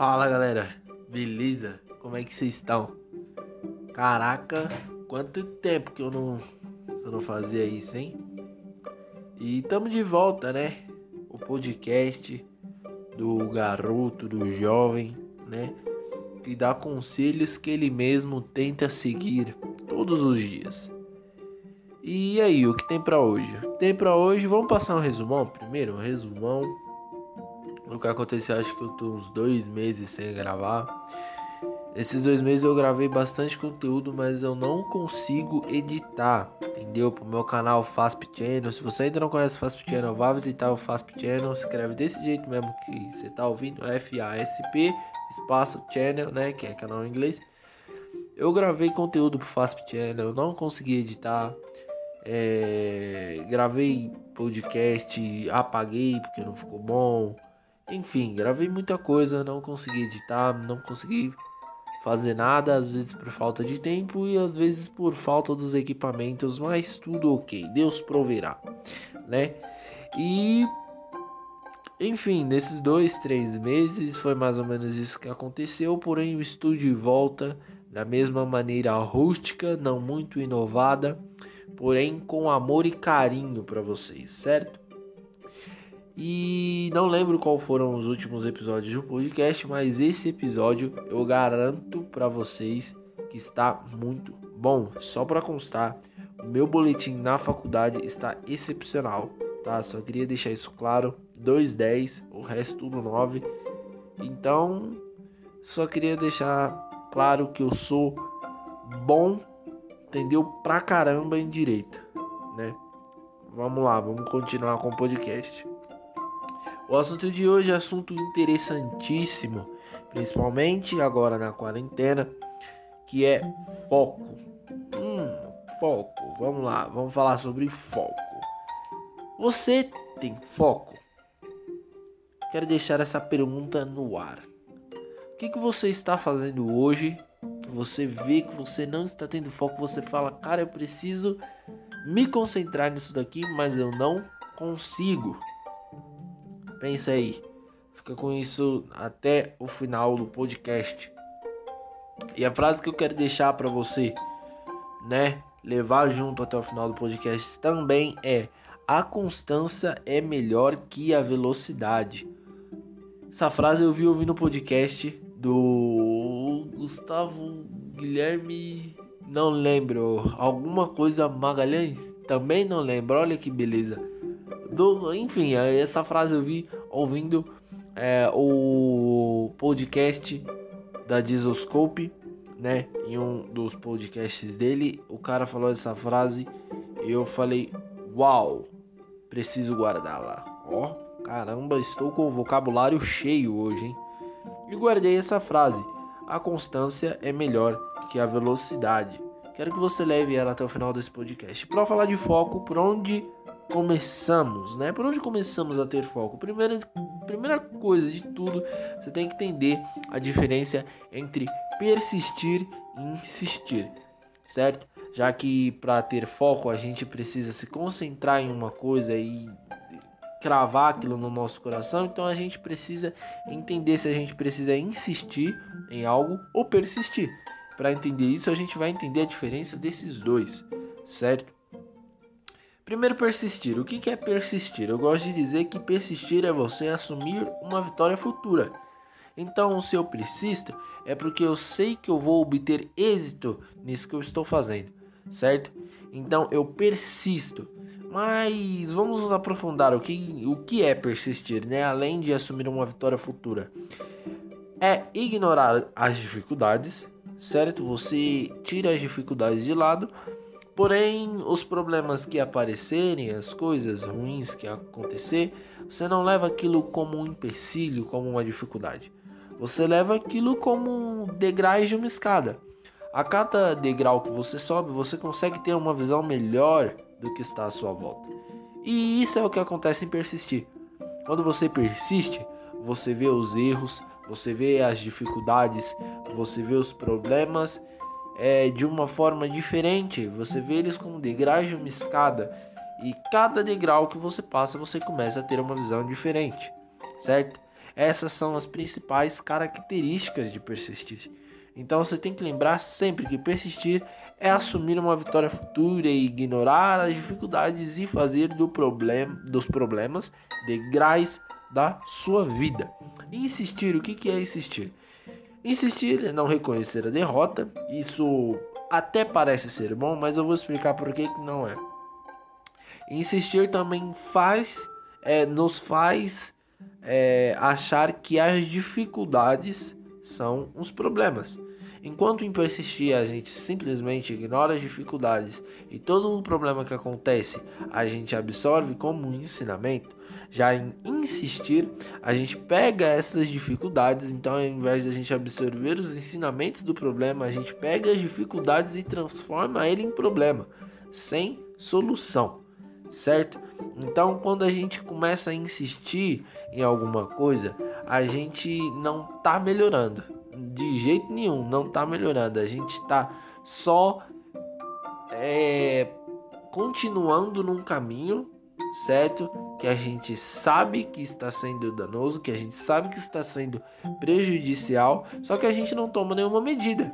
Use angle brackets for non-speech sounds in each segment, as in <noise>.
Fala galera, beleza? Como é que vocês estão? Caraca, quanto tempo que eu não, eu não fazia isso, hein? E estamos de volta, né? O podcast do garoto, do jovem, né? Que dá conselhos que ele mesmo tenta seguir todos os dias. E aí, o que tem para hoje? Tem para hoje, vamos passar um resumão primeiro, um resumão do que aconteceu. Acho que eu tô uns dois meses sem gravar. Esses dois meses eu gravei bastante conteúdo, mas eu não consigo editar, entendeu? Pro meu canal Fasp Channel. Se você ainda não conhece o Fasp Channel, vá visitar o Fasp Channel. Escreve desse jeito mesmo que você tá ouvindo: F-A-S-P, espaço Channel, né? Que é canal em inglês. Eu gravei conteúdo pro Fasp Channel, eu não consegui editar. É, gravei podcast, apaguei porque não ficou bom. Enfim, gravei muita coisa, não consegui editar, não consegui fazer nada, às vezes por falta de tempo e às vezes por falta dos equipamentos, mas tudo ok, Deus proverá, né? E enfim, nesses dois, três meses foi mais ou menos isso que aconteceu, porém o estúdio volta da mesma maneira rústica, não muito inovada porém com amor e carinho para vocês, certo? E não lembro qual foram os últimos episódios do podcast, mas esse episódio eu garanto para vocês que está muito bom. Só para constar, o meu boletim na faculdade está excepcional, tá? Só queria deixar isso claro. 210, o resto tudo 9. Então, só queria deixar claro que eu sou bom entendeu pra caramba em direito, né? Vamos lá, vamos continuar com o podcast. O assunto de hoje é assunto interessantíssimo, principalmente agora na quarentena, que é foco. Hum, foco. Vamos lá, vamos falar sobre foco. Você tem foco? Quero deixar essa pergunta no ar. O que, que você está fazendo hoje você vê que você não está tendo foco, você fala, cara, eu preciso me concentrar nisso daqui, mas eu não consigo. Pensa aí. Fica com isso até o final do podcast. E a frase que eu quero deixar para você, né, levar junto até o final do podcast também é: a constância é melhor que a velocidade. Essa frase eu vi ouvindo no podcast do Gustavo Guilherme, não lembro, alguma coisa Magalhães, também não lembro, olha que beleza. Do, enfim, essa frase eu vi ouvindo é, o podcast da Dizoscope, né? Em um dos podcasts dele, o cara falou essa frase e eu falei, uau, preciso guardá-la. Ó, caramba, estou com o vocabulário cheio hoje, hein? E guardei essa frase: a constância é melhor que a velocidade. Quero que você leve ela até o final desse podcast. Para falar de foco, por onde começamos, né? Por onde começamos a ter foco? Primeira, primeira coisa de tudo, você tem que entender a diferença entre persistir e insistir, certo? Já que para ter foco a gente precisa se concentrar em uma coisa e cravar aquilo no nosso coração, então a gente precisa entender se a gente precisa insistir em algo ou persistir. Para entender isso, a gente vai entender a diferença desses dois, certo? Primeiro, persistir. O que é persistir? Eu gosto de dizer que persistir é você assumir uma vitória futura. Então, se eu persisto, é porque eu sei que eu vou obter êxito nisso que eu estou fazendo, certo? Então, eu persisto. Mas vamos nos aprofundar o que, o que é persistir, né? Além de assumir uma vitória futura. É ignorar as dificuldades, certo? Você tira as dificuldades de lado, porém os problemas que aparecerem, as coisas ruins que acontecer, você não leva aquilo como um empecilho, como uma dificuldade. Você leva aquilo como degraus de uma escada. A cada degrau que você sobe, você consegue ter uma visão melhor do que está à sua volta. E isso é o que acontece em persistir. Quando você persiste, você vê os erros, você vê as dificuldades, você vê os problemas é, de uma forma diferente. Você vê eles como degraus de uma escada. E cada degrau que você passa, você começa a ter uma visão diferente, certo? Essas são as principais características de persistir. Então você tem que lembrar sempre que persistir é assumir uma vitória futura e ignorar as dificuldades e fazer do problema, dos problemas degraus da sua vida. Insistir, o que é insistir? Insistir é não reconhecer a derrota. Isso até parece ser bom, mas eu vou explicar por que não é. Insistir também faz, é, nos faz é, achar que as dificuldades são os problemas. Enquanto em persistir a gente simplesmente ignora as dificuldades e todo o problema que acontece a gente absorve como um ensinamento, já em insistir a gente pega essas dificuldades, então ao invés de a gente absorver os ensinamentos do problema, a gente pega as dificuldades e transforma ele em problema, sem solução, certo? Então quando a gente começa a insistir em alguma coisa, a gente não está melhorando de jeito nenhum, não tá melhorando. A gente tá só é, continuando num caminho, certo? Que a gente sabe que está sendo danoso, que a gente sabe que está sendo prejudicial, só que a gente não toma nenhuma medida.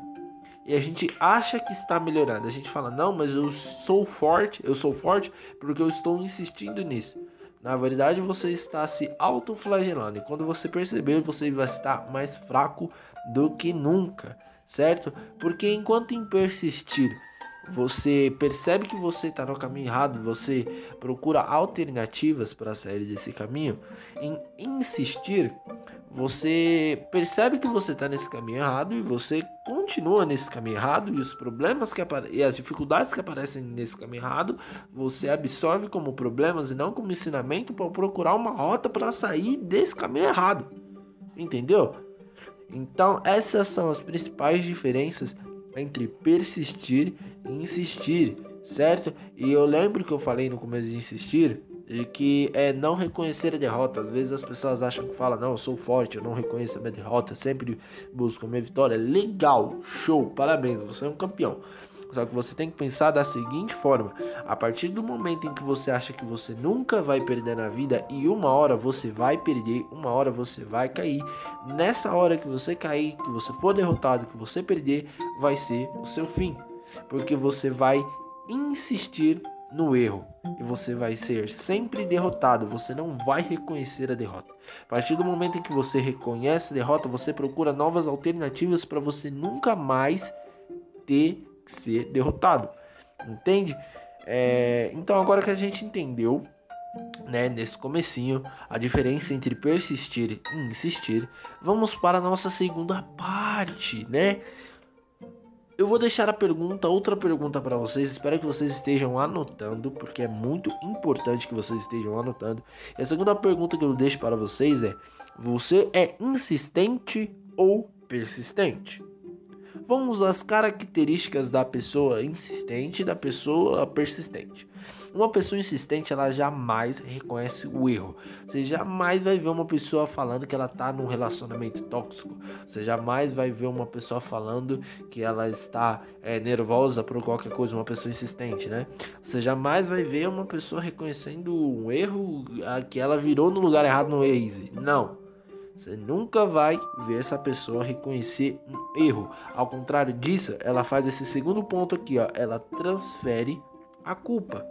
E a gente acha que está melhorando. A gente fala: "Não, mas eu sou forte, eu sou forte porque eu estou insistindo nisso". Na verdade, você está se autoflagelando. E quando você perceber, você vai estar mais fraco do que nunca, certo? Porque enquanto em persistir, você percebe que você está no caminho errado, você procura alternativas para sair desse caminho, em insistir, você percebe que você está nesse caminho errado e você continua nesse caminho errado e os problemas que e as dificuldades que aparecem nesse caminho errado, você absorve como problemas e não como ensinamento para procurar uma rota para sair desse caminho errado. Entendeu? Então, essas são as principais diferenças entre persistir e insistir, certo? E eu lembro que eu falei no começo de insistir e que é não reconhecer a derrota. Às vezes as pessoas acham que falam, não, eu sou forte, eu não reconheço a minha derrota, sempre busco a minha vitória. Legal, show, parabéns, você é um campeão. Só que você tem que pensar da seguinte forma: a partir do momento em que você acha que você nunca vai perder na vida e uma hora você vai perder, uma hora você vai cair, nessa hora que você cair, que você for derrotado, que você perder, vai ser o seu fim, porque você vai insistir no erro e você vai ser sempre derrotado, você não vai reconhecer a derrota. A partir do momento em que você reconhece a derrota, você procura novas alternativas para você nunca mais ter ser derrotado. Entende? É, então agora que a gente entendeu, né, nesse comecinho, a diferença entre persistir e insistir, vamos para a nossa segunda parte, né? Eu vou deixar a pergunta, outra pergunta para vocês. Espero que vocês estejam anotando, porque é muito importante que vocês estejam anotando. E a segunda pergunta que eu deixo para vocês é: você é insistente ou persistente? Vamos às características da pessoa insistente e da pessoa persistente. Uma pessoa insistente, ela jamais reconhece o erro. Você jamais vai ver uma pessoa falando que ela está num relacionamento tóxico. Você jamais vai ver uma pessoa falando que ela está é, nervosa por qualquer coisa, uma pessoa insistente, né? Você jamais vai ver uma pessoa reconhecendo um erro que ela virou no lugar errado no Waze. Não. Você nunca vai ver essa pessoa reconhecer um erro. Ao contrário disso, ela faz esse segundo ponto aqui, ó. Ela transfere a culpa,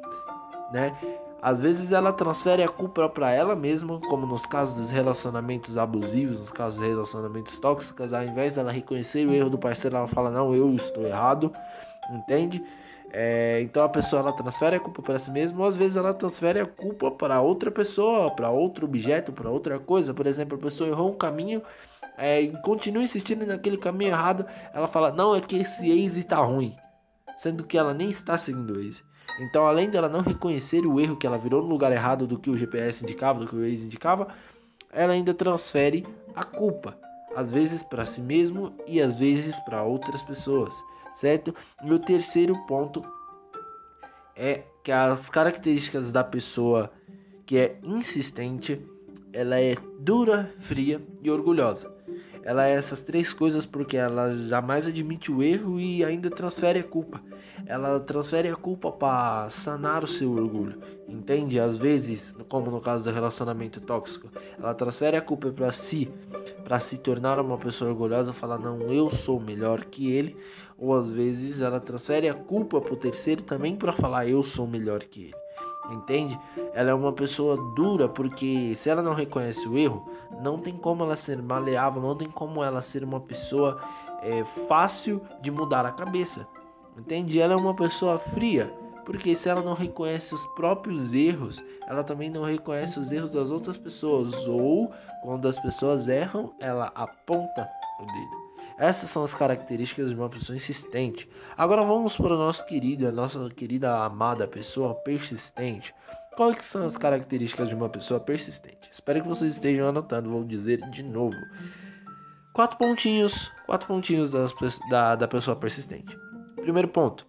né? Às vezes ela transfere a culpa para ela mesma, como nos casos dos relacionamentos abusivos, nos casos dos relacionamentos tóxicos, ao invés dela reconhecer o erro do parceiro, ela fala: "Não, eu estou errado". Entende? É, então a pessoa ela transfere a culpa para si mesma, ou às vezes ela transfere a culpa para outra pessoa, para outro objeto, para outra coisa. Por exemplo, a pessoa errou um caminho é, e continua insistindo naquele caminho errado. Ela fala: Não, é que esse Waze está ruim, sendo que ela nem está seguindo o Waze. Então, além dela não reconhecer o erro que ela virou no lugar errado do que o GPS indicava, do que o Waze indicava, ela ainda transfere a culpa, às vezes para si mesmo e às vezes para outras pessoas certo? E o terceiro ponto é que as características da pessoa que é insistente, ela é dura, fria e orgulhosa. ela é essas três coisas porque ela jamais admite o erro e ainda transfere a culpa. Ela transfere a culpa para sanar o seu orgulho, entende? Às vezes, como no caso do relacionamento tóxico, ela transfere a culpa para si, para se tornar uma pessoa orgulhosa, falar não, eu sou melhor que ele, ou às vezes ela transfere a culpa para o terceiro também para falar eu sou melhor que ele entende? Ela é uma pessoa dura porque se ela não reconhece o erro, não tem como ela ser maleável, não tem como ela ser uma pessoa é, fácil de mudar a cabeça, entende? Ela é uma pessoa fria. Porque se ela não reconhece os próprios erros, ela também não reconhece os erros das outras pessoas. Ou quando as pessoas erram, ela aponta o dedo. Essas são as características de uma pessoa insistente. Agora vamos para o nosso querido, a nossa querida amada pessoa persistente. Quais são as características de uma pessoa persistente? Espero que vocês estejam anotando, vou dizer de novo. Quatro pontinhos, quatro pontinhos das, da, da pessoa persistente. Primeiro ponto,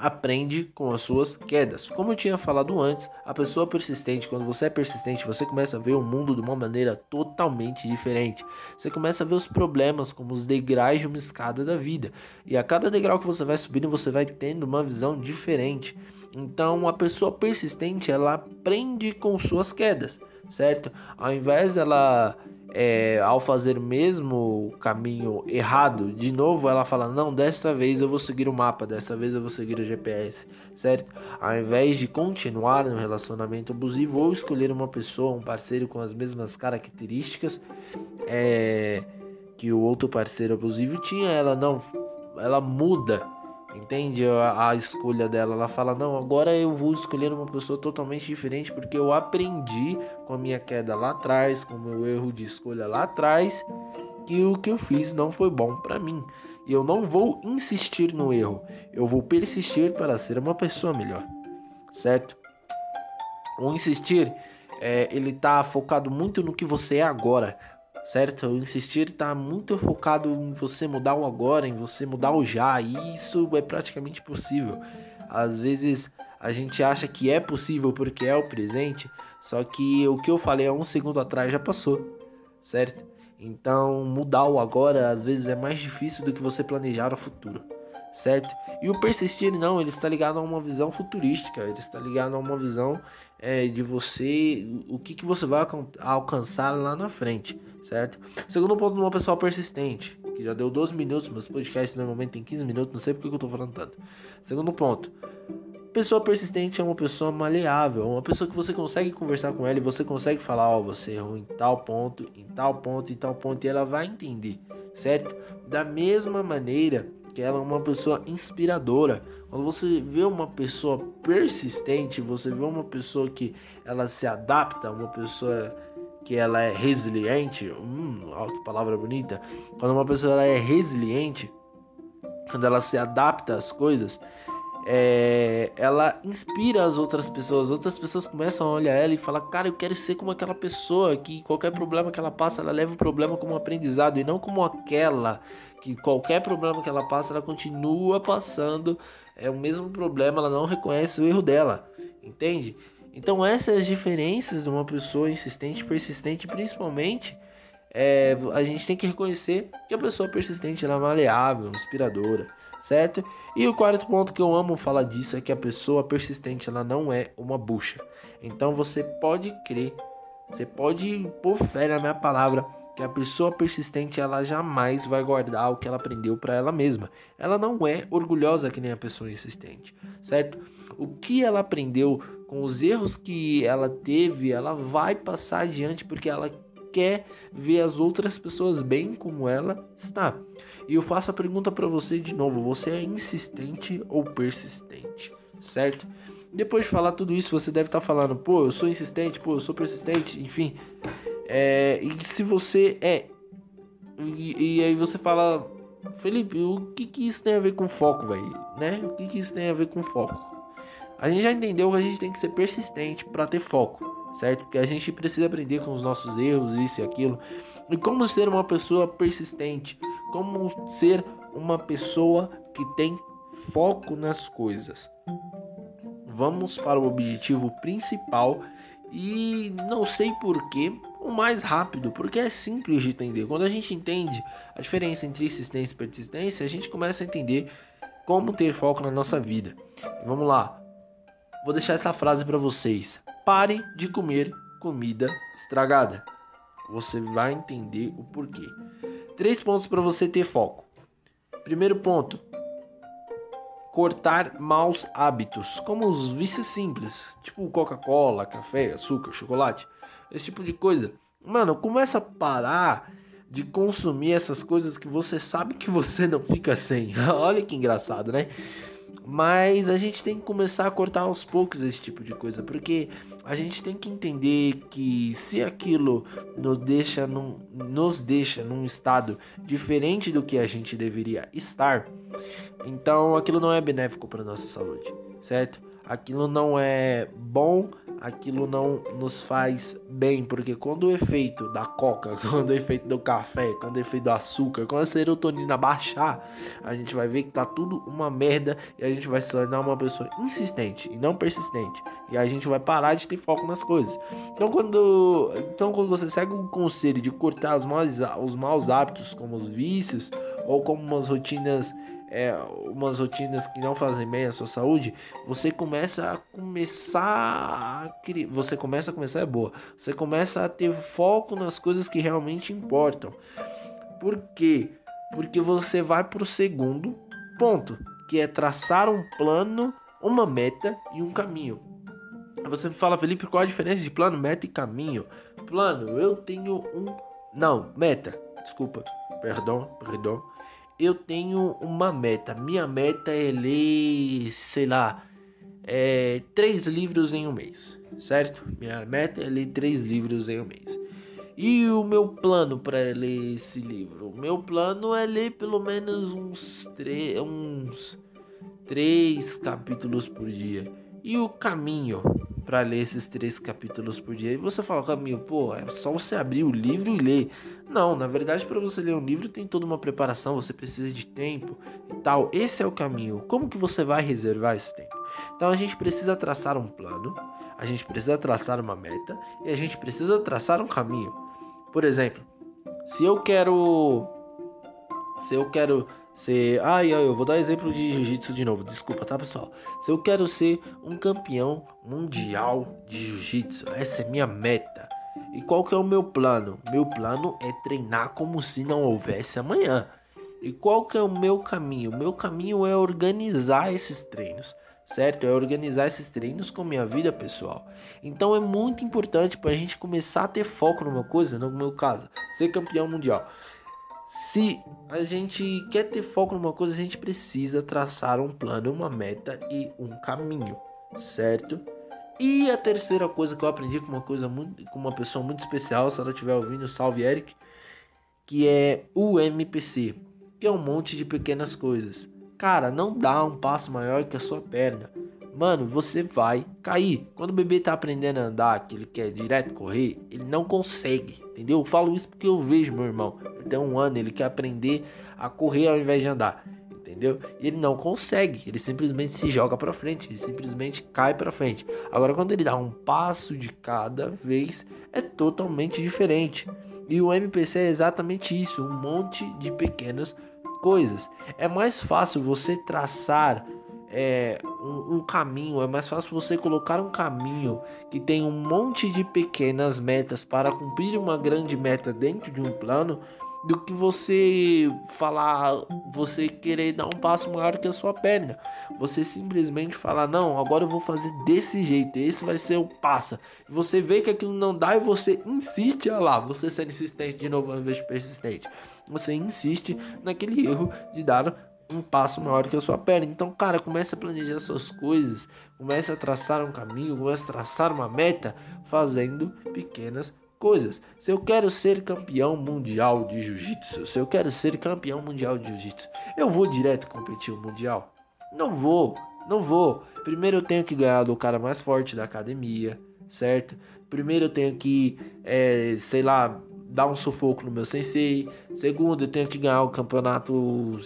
aprende com as suas quedas. Como eu tinha falado antes, a pessoa persistente, quando você é persistente, você começa a ver o mundo de uma maneira totalmente diferente. Você começa a ver os problemas como os degraus de uma escada da vida. E a cada degrau que você vai subindo, você vai tendo uma visão diferente. Então, a pessoa persistente, ela aprende com suas quedas, certo? Ao invés dela é, ao fazer mesmo o caminho errado, de novo ela fala: Não, desta vez eu vou seguir o mapa, dessa vez eu vou seguir o GPS, certo? Ao invés de continuar no relacionamento abusivo ou escolher uma pessoa, um parceiro com as mesmas características é, que o outro parceiro abusivo tinha, ela não, ela muda Entende a, a, escolha dela? Ela fala: Não, agora eu vou escolher uma pessoa totalmente diferente porque eu aprendi com a minha queda lá atrás, com o meu erro de escolha lá atrás, que o que eu fiz não foi bom para mim. E eu não vou insistir no erro, eu vou persistir para ser uma pessoa melhor, certo? O insistir, é, ele tá focado muito no que você é agora certo? O insistir está muito focado em você mudar o agora, em você mudar o já, e isso é praticamente possível. Às vezes a gente acha que é possível porque é o presente, só que o que eu falei há um segundo atrás já passou, certo? Então mudar o agora às vezes é mais difícil do que você planejar o futuro, certo? E o persistir não, ele está ligado a uma visão futurística, ele está ligado a uma visão é, de você, o que, que você vai alcançar lá na frente, certo? Segundo ponto uma pessoa persistente, que já deu 12 minutos, mas podcast normalmente tem 15 minutos, não sei porque que eu tô falando tanto. Segundo ponto, pessoa persistente é uma pessoa maleável, uma pessoa que você consegue conversar com ela e você consegue falar, ó, oh, você errou em tal ponto, em tal ponto, em tal ponto, e ela vai entender, certo? Da mesma maneira que ela é uma pessoa inspiradora. Quando você vê uma pessoa persistente, você vê uma pessoa que ela se adapta, uma pessoa que ela é resiliente, hum, que palavra bonita. Quando uma pessoa ela é resiliente, quando ela se adapta às coisas, é, ela inspira as outras pessoas. Outras pessoas começam a olhar ela e falar: Cara, eu quero ser como aquela pessoa que qualquer problema que ela passa, ela leva o problema como aprendizado e não como aquela que qualquer problema que ela passa, ela continua passando é o mesmo problema, ela não reconhece o erro dela, entende? Então essas diferenças de uma pessoa insistente, persistente, principalmente é, a gente tem que reconhecer que a pessoa persistente é maleável, inspiradora, certo? E o quarto ponto que eu amo falar disso é que a pessoa persistente ela não é uma bucha. Então você pode crer, você pode pôr fé na minha palavra que a pessoa persistente ela jamais vai guardar o que ela aprendeu para ela mesma. Ela não é orgulhosa que nem a pessoa insistente, certo? O que ela aprendeu com os erros que ela teve, ela vai passar adiante porque ela quer ver as outras pessoas bem como ela está. E eu faço a pergunta para você de novo: você é insistente ou persistente, certo? Depois de falar tudo isso, você deve estar tá falando: pô, eu sou insistente, pô, eu sou persistente, enfim. É, e se você é. E, e, aí você fala, Felipe, o que, que isso tem a ver com foco, velho? Né? O que, que isso tem a ver com foco? A gente já entendeu que a gente tem que ser persistente para ter foco, certo? Porque a gente precisa aprender com os nossos erros, isso e aquilo. E como ser uma pessoa persistente? Como ser uma pessoa que tem foco nas coisas? Vamos para o objetivo principal e não sei porquê, o mais rápido, porque é simples de entender. Quando a gente entende a diferença entre insistência e persistência, a gente começa a entender como ter foco na nossa vida. Vamos lá. Vou deixar essa frase para vocês. Pare de comer comida estragada. Você vai entender o porquê. Três pontos para você ter foco. Primeiro ponto: cortar maus hábitos, como os vícios simples, tipo Coca-Cola, café, açúcar, chocolate, esse tipo de coisa. Mano, começa a parar de consumir essas coisas que você sabe que você não fica sem. <laughs> Olha que engraçado, né? Mas a gente tem que começar a cortar aos poucos esse tipo de coisa, porque a gente tem que entender que se aquilo nos deixa num, nos deixa num estado diferente do que a gente deveria estar, então aquilo não é benéfico para nossa saúde, certo? Aquilo não é bom aquilo não nos faz bem, porque quando o efeito da coca, <laughs> quando o efeito do café, quando o efeito do açúcar, quando a serotonina baixar, a gente vai ver que tá tudo uma merda e a gente vai se tornar uma pessoa insistente e não persistente. E a gente vai parar de ter foco nas coisas. Então quando, então, quando você segue o conselho de cortar os maus, os maus hábitos, como os vícios, ou como umas rotinas é, umas rotinas que não fazem bem à sua saúde, você começa a começar a criar, você começa a começar é boa. Você começa a ter foco nas coisas que realmente importam. Por quê? Porque você vai para o segundo ponto, que é traçar um plano, uma meta e um caminho. Você me fala, Felipe, qual a diferença de plano, meta e caminho? Plano, eu tenho um. Não, meta. Desculpa, perdão, perdão eu tenho uma meta. Minha meta é ler, sei lá, é, três livros em um mês, certo? Minha meta é ler três livros em um mês. E o meu plano para ler esse livro? O meu plano é ler pelo menos uns, uns três capítulos por dia. E o caminho para ler esses três capítulos por dia? E você fala, caminho, pô, é só você abrir o livro e ler. Não, na verdade, para você ler um livro tem toda uma preparação, você precisa de tempo e tal. Esse é o caminho. Como que você vai reservar esse tempo? Então a gente precisa traçar um plano, a gente precisa traçar uma meta e a gente precisa traçar um caminho. Por exemplo, se eu quero se eu quero ser, ai, eu vou dar exemplo de jiu-jitsu de novo, desculpa, tá, pessoal? Se eu quero ser um campeão mundial de jiu-jitsu, essa é minha meta. E qual que é o meu plano? Meu plano é treinar como se não houvesse amanhã. E qual que é o meu caminho? Meu caminho é organizar esses treinos, certo? É organizar esses treinos com minha vida pessoal. Então é muito importante para a gente começar a ter foco numa coisa, no meu caso, ser campeão mundial. Se a gente quer ter foco numa coisa, a gente precisa traçar um plano, uma meta e um caminho, certo? E a terceira coisa que eu aprendi com uma coisa muito, com uma pessoa muito especial, se ela estiver ouvindo, salve Eric, que é o MPC, que é um monte de pequenas coisas. Cara, não dá um passo maior que a sua perna. Mano, você vai cair. Quando o bebê tá aprendendo a andar, que ele quer direto correr, ele não consegue, entendeu? Eu falo isso porque eu vejo meu irmão. Ele tem um ano, ele quer aprender a correr ao invés de andar entendeu? E ele não consegue, ele simplesmente se joga para frente, ele simplesmente cai para frente. Agora quando ele dá um passo de cada vez, é totalmente diferente. E o MPC é exatamente isso, um monte de pequenas coisas. É mais fácil você traçar é, um, um, caminho, é mais fácil você colocar um caminho que tem um monte de pequenas metas para cumprir uma grande meta dentro de um plano do que você falar, você querer dar um passo maior que a sua perna. Você simplesmente falar, não, agora eu vou fazer desse jeito, esse vai ser o passo. Você vê que aquilo não dá e você insiste, lá, você ser insistente de novo ao invés de persistente. Você insiste naquele erro de dar um passo maior que a sua perna. Então, cara, comece a planejar suas coisas, comece a traçar um caminho, comece a traçar uma meta, fazendo pequenas coisas. Se eu quero ser campeão mundial de jiu-jitsu, se eu quero ser campeão mundial de jiu-jitsu, eu vou direto competir o mundial? Não vou, não vou. Primeiro eu tenho que ganhar do cara mais forte da academia, certo? Primeiro eu tenho que, é, sei lá, dar um sufoco no meu sensei. Segundo, eu tenho que ganhar o campeonato,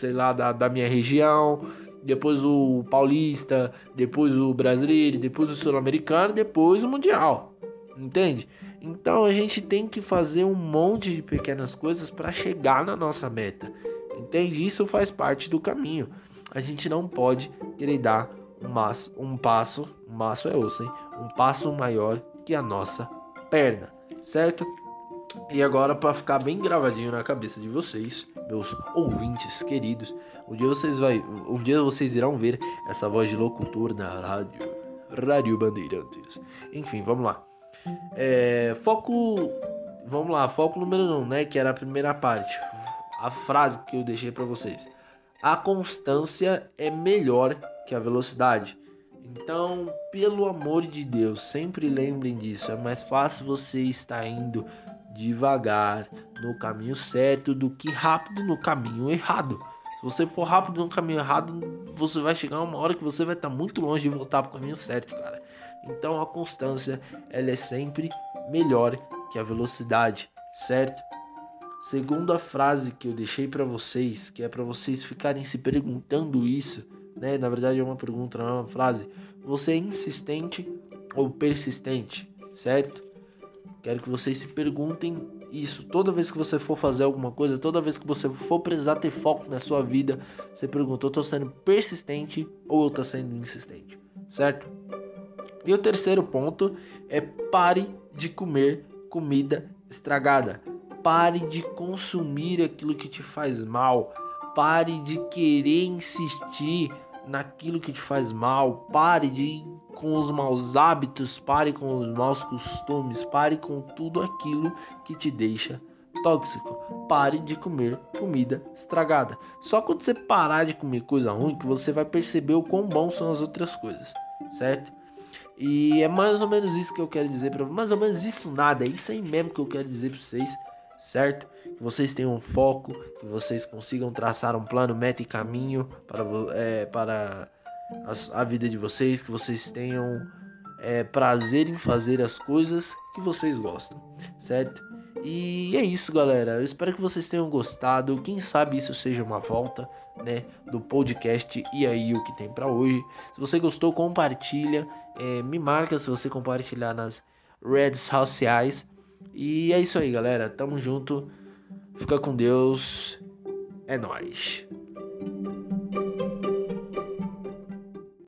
sei lá, da, da minha região. Depois o paulista, depois o brasileiro, depois o sul-americano, depois o mundial. Entende? Então a gente tem que fazer um monte de pequenas coisas para chegar na nossa meta. Entende? Isso faz parte do caminho. A gente não pode querer dar um, maço, um passo, um maço é osso, hein? Um passo maior que a nossa perna, certo? E agora para ficar bem gravadinho na cabeça de vocês, meus ouvintes queridos, um dia vocês vai, um dia vocês irão ver essa voz de locutor na rádio, Rádio Bandeirantes. Enfim, vamos lá. É, foco, vamos lá, foco número 1, um, né, que era a primeira parte. A frase que eu deixei para vocês. A constância é melhor que a velocidade. Então, pelo amor de Deus, sempre lembrem disso. É mais fácil você estar indo devagar no caminho certo do que rápido no caminho errado. Se você for rápido no caminho errado, você vai chegar uma hora que você vai estar muito longe de voltar para o caminho certo, cara. Então a constância ela é sempre melhor que a velocidade, certo? Segundo a frase que eu deixei para vocês, que é para vocês ficarem se perguntando isso, né? Na verdade é uma pergunta, não é uma frase. Você é insistente ou persistente, certo? Quero que vocês se perguntem isso. Toda vez que você for fazer alguma coisa, toda vez que você for precisar ter foco na sua vida, você pergunta: eu tô sendo persistente ou eu tô sendo insistente? Certo? E o terceiro ponto é pare de comer comida estragada. Pare de consumir aquilo que te faz mal. Pare de querer insistir naquilo que te faz mal, pare de com os maus hábitos, pare com os maus costumes, pare com tudo aquilo que te deixa tóxico. Pare de comer comida estragada. Só quando você parar de comer coisa ruim que você vai perceber o quão bom são as outras coisas, certo? E é mais ou menos isso que eu quero dizer para mais ou menos isso nada, é isso aí mesmo que eu quero dizer para vocês certo? Que vocês tenham foco, que vocês consigam traçar um plano, meta e caminho para, é, para a, a, vida de vocês, que vocês tenham é, prazer em fazer as coisas que vocês gostam, certo? E é isso, galera. Eu espero que vocês tenham gostado. Quem sabe isso seja uma volta, né, do podcast e aí o que tem para hoje. Se você gostou, compartilha, é, me marca se você compartilhar nas redes sociais e é isso aí, galera. Tamo junto. Fica com Deus. É nós.